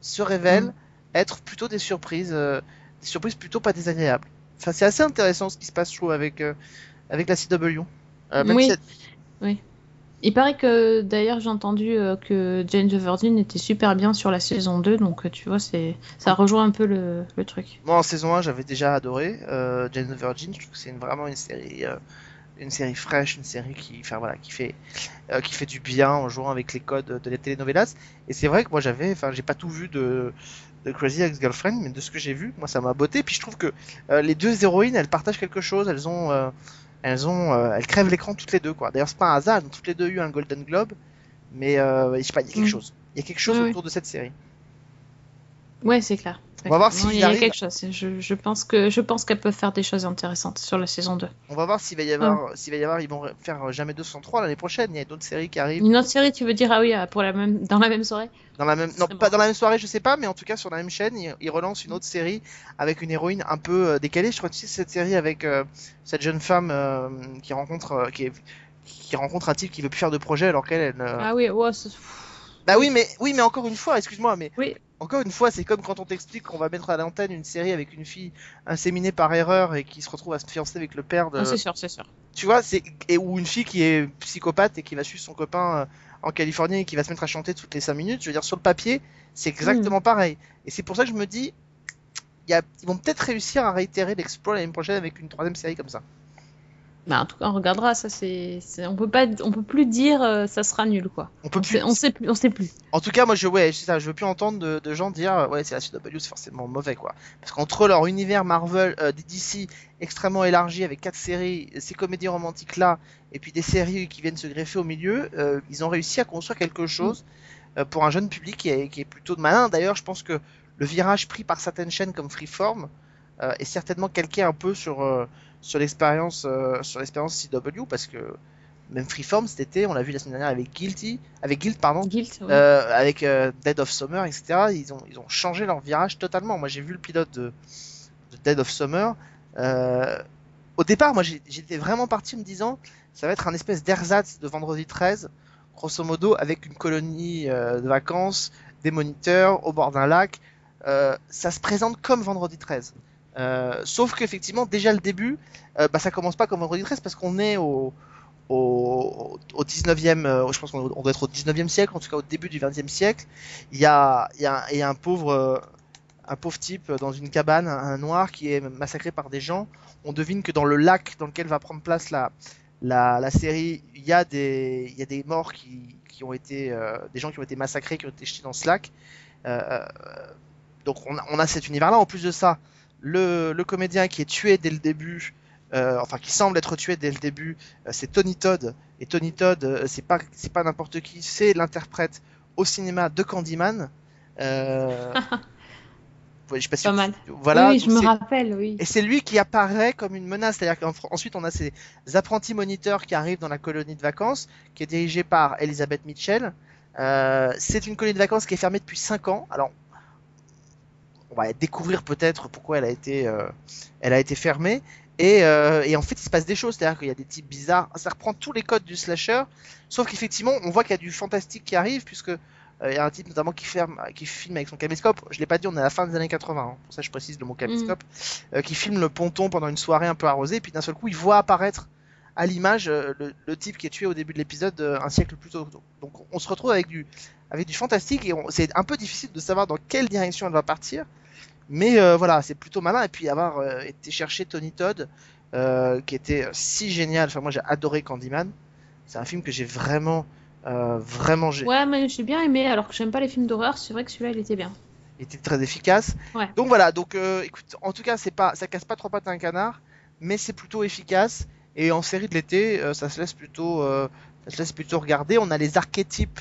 se révèlent Mm. être plutôt des surprises, euh, des surprises plutôt pas désagréables. Enfin, c'est assez intéressant ce qui se passe, je trouve, avec, avec la CW. Euh, même Oui. si Il paraît que d'ailleurs j'ai entendu euh, que Jane the Virgin était super bien sur la saison 2, donc euh, tu vois, c'est ça rejoint un peu le, le truc. Moi, en saison 1, j'avais déjà adoré euh, Jane the Virgin. Je trouve que c'est vraiment une série, euh, une série fraîche, une série qui, enfin voilà, qui fait, euh, qui fait du bien en jouant avec les codes de les telenovelas. Et c'est vrai que moi, j'avais, enfin, j'ai pas tout vu de, de Crazy Ex-Girlfriend, mais de ce que j'ai vu, moi, ça m'a botté. Puis je trouve que les deux héroïnes, elles partagent quelque chose. Elles ont, elles ont, euh, elles crèvent l'écran toutes les deux, quoi. D'ailleurs, c'est pas un hasard. Elles ont toutes les deux eu un Golden Globe, mais euh, je sais pas, il y a quelque Mm. chose. Il y a quelque chose Oui, oui. autour de cette série. Ouais, c'est clair. On va voir s'il il y a quelque chose. Je, je pense que je pense qu'elle peut faire des choses intéressantes sur la saison 2. On va voir s'il va y avoir, s'il va y avoir, ils vont faire jamais 203 l'année prochaine. Il y a d'autres séries qui arrivent Une autre série, tu veux dire? Ah oui, euh, pour la même dans la même soirée? Dans la même, non pas dans la même soirée, je sais pas, mais en tout cas sur la même chaîne, ils, ils relancent une autre série avec une héroïne un peu euh, décalée. Je crois que c'est cette série avec euh, cette jeune femme euh, qui rencontre, euh, qui, est- qui rencontre un type qui veut plus faire de projet alors qu'elle, elle, Ah oui, ouais, c'est- bah oui, mais oui, mais encore une fois, excuse-moi, mais Oui. Encore une fois, c'est comme quand on t'explique qu'on va mettre à l'antenne une série avec une fille inséminée par erreur et qui se retrouve à se fiancer avec le père de, Ah, c'est sûr, c'est sûr. tu vois, c'est et ou une fille qui est psychopathe et qui va suivre son copain euh, en Californie et qui va se mettre à chanter toutes les 5 minutes. Je veux dire, sur le papier, c'est exactement pareil. Et c'est pour ça que je me dis, il y a, ils vont peut-être réussir à réitérer l'exploit l'année prochaine avec une troisième série comme ça. Bah, en tout cas, on regardera. Ça, c'est, on peut pas, on peut plus dire euh, ça sera nul quoi. On peut On plus. sait, on sait plus, on sait plus. En tout cas, moi, je, ouais, c'est ça, je veux plus entendre de, de gens dire, ouais, c'est la CW, c'est forcément mauvais, quoi. Parce qu'entre leur univers Marvel, euh, DC extrêmement élargi avec quatre séries, ces comédies romantiques là, et puis des séries qui viennent se greffer au milieu, euh, ils ont réussi à construire quelque chose euh, pour un jeune public qui est, qui est plutôt malin. D'ailleurs, je pense que le virage pris par certaines chaînes comme Freeform euh, est certainement calqué un peu sur euh, sur l'expérience euh, sur l'expérience CW parce que même Freeform cet été, on l'a vu la semaine dernière avec Guilty, avec Guild pardon, Guilt. euh, avec euh, Dead of Summer, etc. Ils ont, ils ont changé leur virage totalement. Moi, j'ai vu le pilote de, de Dead of Summer. Euh, au départ, moi, j'étais vraiment parti me disant, ça va être un espèce d'ersatz de Vendredi 13, grosso modo, avec une colonie de vacances, des moniteurs au bord d'un lac. Ça se présente comme Vendredi 13. Euh, sauf qu'effectivement, déjà le début, euh, bah, ça commence pas comme Vendredi 13 parce qu'on est au, au, au 19e, euh, je pense qu'on on doit être au 19e siècle, en tout cas au début du 20e siècle. Il y a, y a, y a un pauvre, euh, un pauvre type dans une cabane, un, noir qui est massacré par des gens. On devine que dans le lac dans lequel va prendre place la, la, la série, il y a des, y a des morts qui, qui ont été, euh, des gens qui ont été massacrés, qui ont été jetés dans ce lac. Donc on on a cet univers-là. En plus de ça, le, le comédien qui est tué dès le début, euh, enfin qui semble être tué dès le début, euh, c'est Tony Todd. Et Tony Todd, euh, c'est pas c'est pas n'importe qui, c'est l'interprète au cinéma de Candyman. Je sais pas si Pas vous- mal. Voilà. oui, je me rappelle, oui. et c'est lui qui apparaît comme une menace. C'est-à-dire qu'ensuite, on a ces apprentis moniteurs qui arrivent dans la colonie de vacances, qui est dirigée par Elizabeth Mitchell. C'est une colonie de vacances qui est fermée depuis 5 ans. Alors, on va découvrir peut-être pourquoi elle a été, euh, elle a été fermée. Et, euh, et en fait, il se passe des choses. C'est-à-dire qu'il y a des types bizarres. Ça reprend tous les codes du slasher. Sauf qu'effectivement, on voit qu'il y a du fantastique qui arrive, puisque euh, il y a un type notamment qui, ferme, qui filme avec son caméscope. Je l'ai pas dit, on est à la fin des années 80. hein. Pour ça, je précise le mot caméscope. Euh, qui filme le ponton pendant une soirée un peu arrosée. Puis d'un seul coup, il voit apparaître à l'image euh, le, le type qui est tué au début de l'épisode euh, un siècle plus tôt. Donc on se retrouve avec du, avec du fantastique et c'est un peu difficile de savoir dans quelle direction elle va partir. Mais euh, voilà, c'est plutôt malin. Et puis avoir euh, été chercher Tony Todd, euh, qui était si génial. Enfin, moi j'ai adoré Candyman. C'est un film que j'ai vraiment, vraiment, j'ai Ouais, mais j'ai bien aimé, alors que j'aime pas les films d'horreur, c'est vrai que celui-là, il était bien. était très efficace. Ouais. Donc voilà, donc écoute, en tout cas, c'est pas, ça casse pas trois pattes à un canard, mais c'est plutôt efficace. Et en série de l'été, ça se laisse plutôt, ça se laisse plutôt regarder. On a les archétypes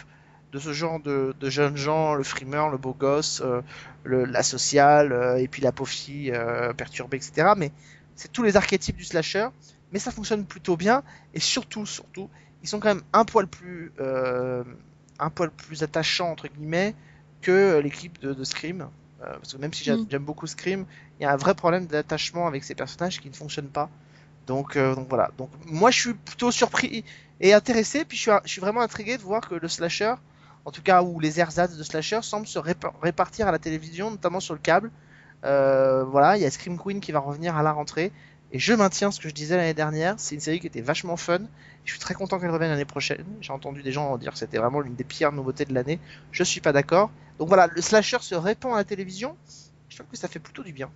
de ce genre de, de jeunes gens, le frimeur, le beau gosse, euh, le, la sociale, euh, et puis la pauvre fille euh, perturbée, etc. Mais c'est tous les archétypes du slasher, mais ça fonctionne plutôt bien. Et surtout, surtout, ils sont quand même un poil plus, un poil plus attachants entre guillemets que l'équipe de, de Scream. Parce que même si Mm. j'aime beaucoup Scream, il y a un vrai problème d'attachement avec ces personnages qui ne fonctionnent pas. Donc, euh, donc voilà. Donc moi je suis plutôt surpris et intéressé, puis je suis, je suis vraiment intrigué de voir que le slasher, en tout cas où les ersatz de slasher semblent se répa- répartir à la télévision, notamment sur le câble. Euh, voilà, il y a Scream Queen qui va revenir à la rentrée. Et je maintiens ce que je disais l'année dernière, c'est une série qui était vachement fun. Je suis très content qu'elle revienne l'année prochaine. J'ai entendu des gens dire que c'était vraiment l'une des pires nouveautés de l'année. Je suis pas d'accord. Donc voilà, le slasher se répand à la télévision. Je trouve que ça fait plutôt du bien.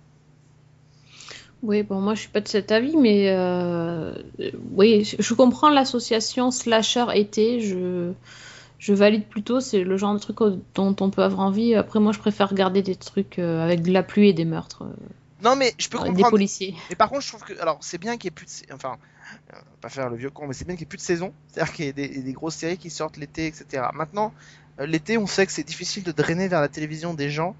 Oui, bon, moi je suis pas de cet avis, mais euh, oui, je comprends l'association slasher été, je, je valide plutôt, c'est le genre de truc dont on peut avoir envie. Après, moi je préfère regarder des trucs euh, avec de la pluie et des meurtres, euh, Non mais je peux avec des policiers. Mais par contre, je trouve que alors c'est bien qu'il y ait plus de sa- enfin euh, pas faire le vieux con, mais c'est bien qu'il y ait plus de saison, c'est-à-dire qu'il y ait des, des grosses séries qui sortent l'été, etc. Maintenant, euh, l'été, on sait que c'est difficile de drainer vers la télévision des gens.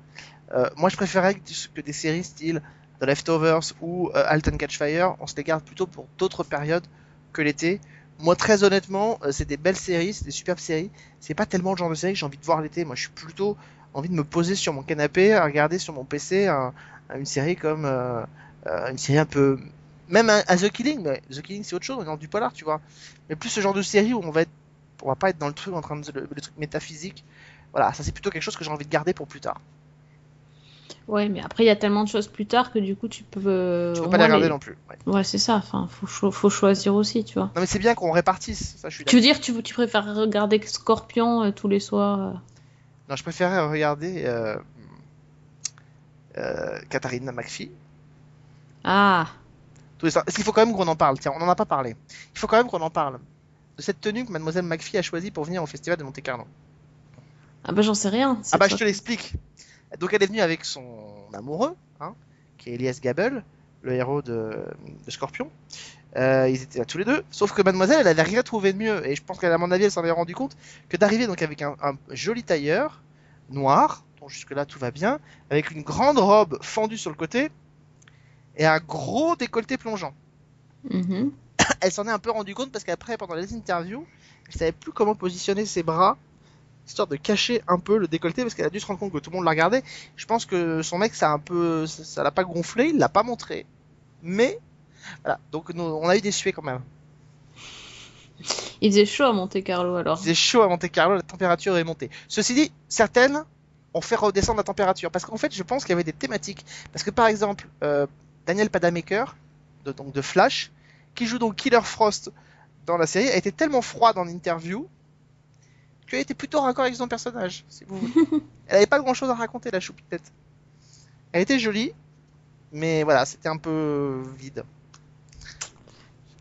Euh, moi, je préférais que, que des séries style The Leftovers ou Alton Catch Fire, on se les garde plutôt pour d'autres périodes que l'été. Moi, très honnêtement, euh, c'est des belles séries, c'est des superbes séries. C'est pas tellement le genre de série que j'ai envie de voir l'été. Moi, je suis plutôt envie de me poser sur mon canapé, à regarder sur mon PC un- une série comme euh, euh, une série un peu, même un, un The Killing. Mais The Killing, c'est autre chose, on est dans du polar, tu vois. Mais plus ce genre de série où on va être, on va pas être dans le truc en train de le truc métaphysique. Voilà, ça c'est plutôt quelque chose que j'ai envie de garder pour plus tard. Ouais, mais après, il y a tellement de choses plus tard que du coup, tu peux. euh, Je peux pas les regarder les- non plus. ouais. Ouais, c'est ça. Enfin, faut, cho- faut choisir aussi, tu vois. Non mais c'est bien qu'on répartisse. Ça, je suis Tu veux dire, tu, tu préfères regarder Scorpion euh, tous les soirs euh, Non, je préférais regarder euh, Katharina McPhee. Ah, Tous les soirs. Qu'il faut quand même qu'on en parle Tiens, on n'en a pas parlé. Il faut quand même qu'on en parle de cette tenue que Mademoiselle McPhee a choisie pour venir au festival de Monte Carlo. ah bah j'en sais rien. Ah bah je te l'explique. Donc elle est venue avec son amoureux, hein, qui est Elias Gabel, le héros de, de Scorpion. Euh, ils étaient là tous les deux, sauf que Mademoiselle, elle avait rien trouvé de mieux, et je pense qu'à mon avis, elle s'en est rendu compte que d'arriver donc avec un, un joli tailleur noir, dont jusque là tout va bien, avec une grande robe fendue sur le côté et un gros décolleté plongeant. Mhm. Elle s'en est un peu rendu compte parce qu'après, pendant les interviews, elle savait plus comment positionner ses bras, histoire de cacher un peu le décolleté, parce qu'elle a dû se rendre compte que tout le monde la regardait. Je pense que son mec, ça a un peu, ça l'a pas gonflé, il l'a pas montré, mais voilà. Donc nous, on a eu des suées quand même. Il faisait chaud à Monte Carlo alors. C'est chaud à Monte Carlo, la température est montée. Ceci dit, certaines ont fait redescendre la température, parce qu'en fait, je pense qu'il y avait des thématiques. Parce que par exemple, euh, Daniel Padamaker, de, donc de Flash, qui joue donc Killer Frost dans la série, a été tellement froide en interview qu'elle était plutôt raccord avec son personnage. Si vous voulez. Elle avait pas grand chose à raconter, la choupette. Elle était jolie, mais voilà, c'était un peu vide.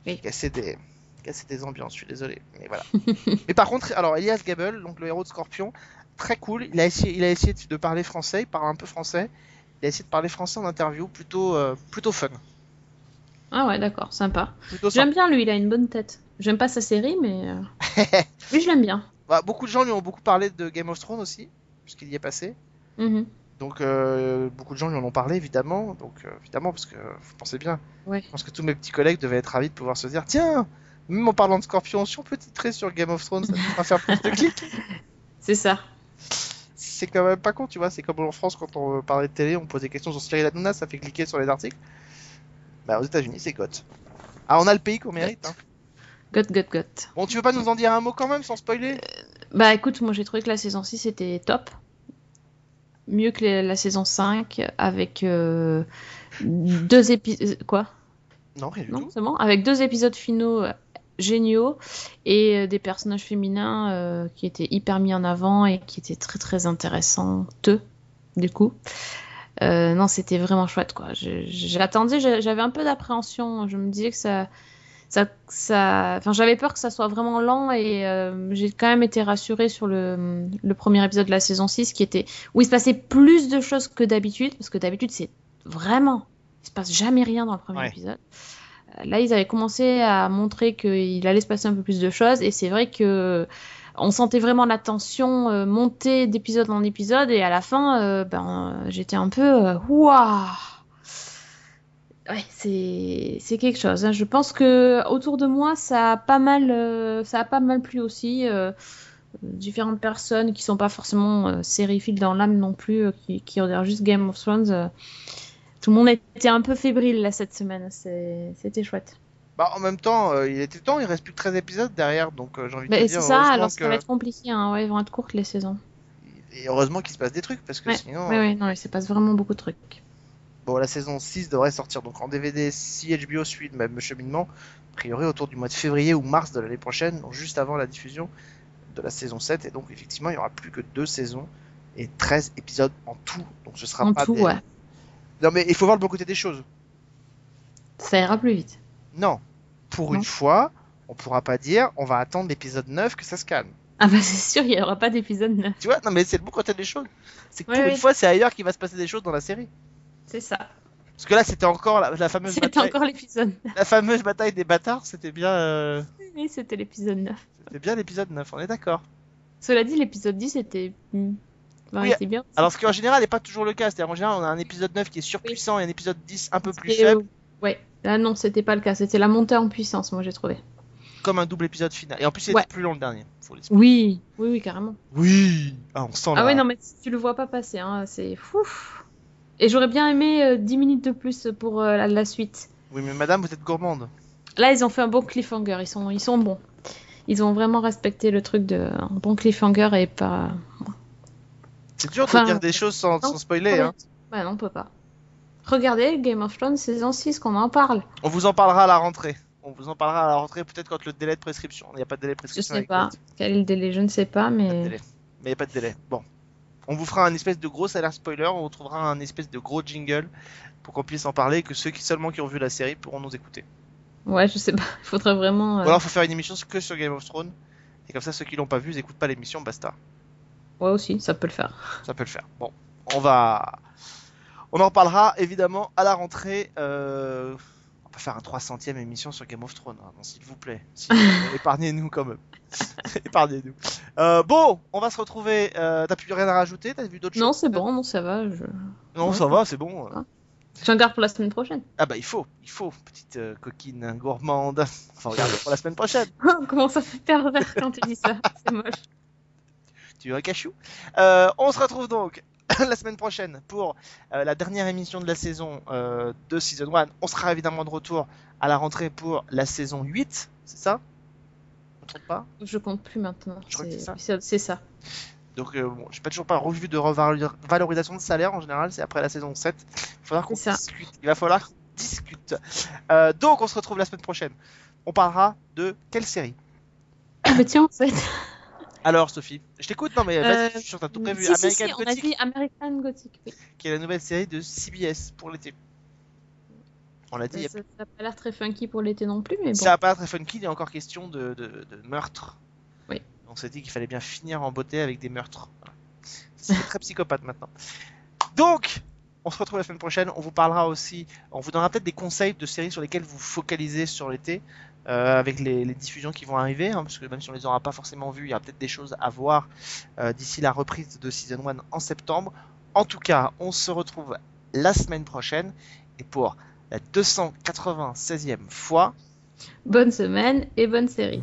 Oui. Casser des, casser des ambiances, je suis désolé, mais voilà. mais par contre, alors Elias Gable, donc le héros de Scorpion, très cool. Il a essayé, il a essayé de parler français, il parle un peu français. Il a essayé de parler français en interview, plutôt, euh, plutôt fun. Ah ouais, d'accord, sympa. J'aime bien lui, il a une bonne tête. J'aime pas sa série, mais. euh, Lui, je l'aime bien. Bah, beaucoup de gens lui ont beaucoup parlé de Game of Thrones aussi, puisqu'il y est passé. Mhm. Donc euh, beaucoup de gens lui en ont parlé évidemment. Donc euh, évidemment parce que vous pensez bien. Ouais. Je pense que tous mes petits collègues devaient être ravis de pouvoir se dire tiens, même en parlant de Scorpion, si on peut titrer sur Game of Thrones, ça va faire plus de clics. C'est ça. C'est quand même pas con, tu vois. C'est comme en France quand on parlait de télé, on pose des questions sur Cyril Hanouna, ça fait cliquer sur les articles. Bah aux États-Unis c'est GOT. Ah on a le pays qu'on mérite. Hein. Got, got, got. Bon tu veux pas nous en dire un mot quand même sans spoiler? Bah écoute, moi j'ai trouvé que la saison 6 était top. Mieux que la saison 5, avec euh, deux épisodes. Quoi? Non rien du Non, tout. bon Avec deux épisodes finaux euh, géniaux et euh, des personnages féminins euh, qui étaient hyper mis en avant et qui étaient très très intéressantes, du coup. Euh, non, c'était vraiment chouette, quoi. J'attendais, j'a- j'avais un peu d'appréhension. Je me disais que ça. Ça, ça... Enfin, j'avais peur que ça soit vraiment lent et euh, j'ai quand même été rassurée sur le, le premier épisode de la saison 6 qui était où il se passait plus de choses que d'habitude parce que d'habitude c'est vraiment il se passe jamais rien dans le premier Ouais. épisode. Euh, Là, ils avaient commencé à montrer qu'il allait se passer un peu plus de choses et c'est vrai que on sentait vraiment la tension euh, monter d'épisode en épisode et à la fin, euh, ben, j'étais un peu euh, waouh. Ouais, c'est c'est quelque chose. hein. Je pense que autour de moi, ça a pas mal, euh, ça a pas mal plu aussi. euh, différentes personnes qui sont pas forcément euh, sériphiles dans l'âme non plus, euh, qui, qui regardent juste Game of Thrones. tout le monde était un peu fébrile là cette semaine. C'est- C'était chouette. Bah en même temps, il était temps, il reste plus que 13 épisodes derrière, donc j'ai envie de Mais te c'est dire ça, alors ça que- va être compliqué. Hein. Ouais, ils vont être courtes les saisons. Et heureusement qu'il se passe des trucs parce que Ouais, sinon. Oui, oui, non, il se passe vraiment beaucoup de trucs. La saison 6 devrait sortir donc en DVD si HBO suit le même cheminement, a priori autour du mois de février ou mars de l'année prochaine, donc juste avant la diffusion de la saison 7. Et donc, effectivement, il n'y aura plus que deux saisons et 13 épisodes en tout. Donc, ce sera En pas tout, des- ouais. Non, mais il faut voir le bon côté des choses. Ça ira plus vite. Non, pour Non. une fois, on pourra pas dire on va attendre l'épisode 9 que ça se calme. Ah bah c'est sûr, il n'y aura pas d'épisode 9. Tu vois, non, mais c'est le bon côté des choses. C'est que Ouais, pour une fois, c'est ailleurs qu'il va se passer des choses dans la série. C'est ça. Parce que là, c'était encore la, la fameuse C'était bataille. encore l'épisode. La fameuse bataille des bâtards, c'était bien, euh, Oui, c'était l'épisode 9. c'était bien l'épisode 9, on est d'accord. Cela dit, l'épisode 10 était. hmm, variété bien. Alors, ce qui en général n'est pas toujours le cas. C'est-à-dire, en général, on a un épisode 9 qui est surpuissant et un épisode 10 un peu plus faible, euh, ouais, là non, c'était pas le cas. C'était la montée en puissance, moi j'ai trouvé. comme un double épisode final. Et en plus, il Ouais. était plus long le dernier. Faut. Oui, oui, oui, carrément. Oui Ah, on sent Ah la- ouais, non, mais tu le vois pas passer, hein, c'est fou. Et j'aurais bien aimé euh, 10 minutes de plus pour euh, la, la suite. Oui, mais madame, vous êtes gourmande. Là, ils ont fait un bon cliffhanger, ils sont, ils sont bons. Ils ont vraiment respecté le truc de un bon cliffhanger et pas. C'est dur Enfin, de dire des choses sans, sans spoiler. Hein. Ouais, non, on peut pas. Regardez Game of Thrones saison 6, qu'on en parle. On vous en parlera à la rentrée. On vous en parlera à la rentrée, peut-être quand le délai de prescription. Il n'y a pas de délai de Je prescription. sais avec pas. Quel est le délai Je ne sais pas, mais. Mais il n'y a pas de délai. Bon. On vous fera un espèce de gros alert spoiler. On vous trouvera un espèce de gros jingle pour qu'on puisse en parler et que ceux qui seulement qui ont vu la série pourront nous écouter. Ouais, je sais pas. Il faudrait vraiment. euh, Ou alors, il faut faire une émission que sur Game of Thrones. Et comme ça, ceux qui l'ont pas vu, ils écoutent pas l'émission, basta. Ouais, aussi, ça peut le faire. Ça peut le faire. Bon, on va. On en reparlera évidemment à la rentrée. Euh... Faire un 300ème émission sur Game of Thrones, hein, non, s'il vous plaît. Épargnez-nous quand même. Épargnez-nous. Euh, bon, on va se retrouver. Euh, T'as plus rien à rajouter T'as vu d'autres Non, choses c'est bon, non, ça va. Je... Non, Ouais. ça va, c'est bon. Ah. J'en garde pour la semaine prochaine. Ah bah il faut, il faut, petite euh, coquine gourmande. Enfin, regarde pour la semaine prochaine. Comment ça fait pervers quand tu dis ça C'est moche. Tu veux un cachou Euh, On se retrouve donc la semaine prochaine pour euh, la dernière émission de la saison euh, de Season 1. On sera évidemment de retour à la rentrée pour la saison 8, c'est ça? Je trompe pas? Je compte plus maintenant. Je c'est ça. Donc euh, bon, j'ai pas toujours pas revu de revalorisation de salaire en général, c'est après la saison 7. Il va falloir qu'on discute. Il va falloir qu'on discute. Euh, donc on se retrouve la semaine prochaine. On parlera de quelle série? Ah, mais tiens, en fait. Alors Sophie, je t'écoute, non mais vas-y, Euh, je suis sûr que t'as tout prévu. si, si, American si, on a Gothic, dit American Gothic. Oui. qui est la nouvelle série de CBS pour l'été. On l'a dit, a Ça n'a pas l'air très funky pour l'été non plus, mais bon. Ça va pas être très funky, il y a encore question de, de, de meurtre. Oui. On s'est dit qu'il fallait bien finir en beauté avec des meurtres. Voilà. C'est très psychopathe maintenant. Donc, on se retrouve la semaine prochaine. On vous parlera aussi, on vous donnera peut-être des conseils de séries sur lesquelles vous focalisez sur l'été, euh, avec les, diffusions qui vont arriver, hein, parce que même si on les aura pas forcément vues, il y a peut-être des choses à voir euh, d'ici la reprise de Season 1 en septembre. En tout cas, on se retrouve la semaine prochaine et pour la 296e fois, Bonne semaine et bonne série.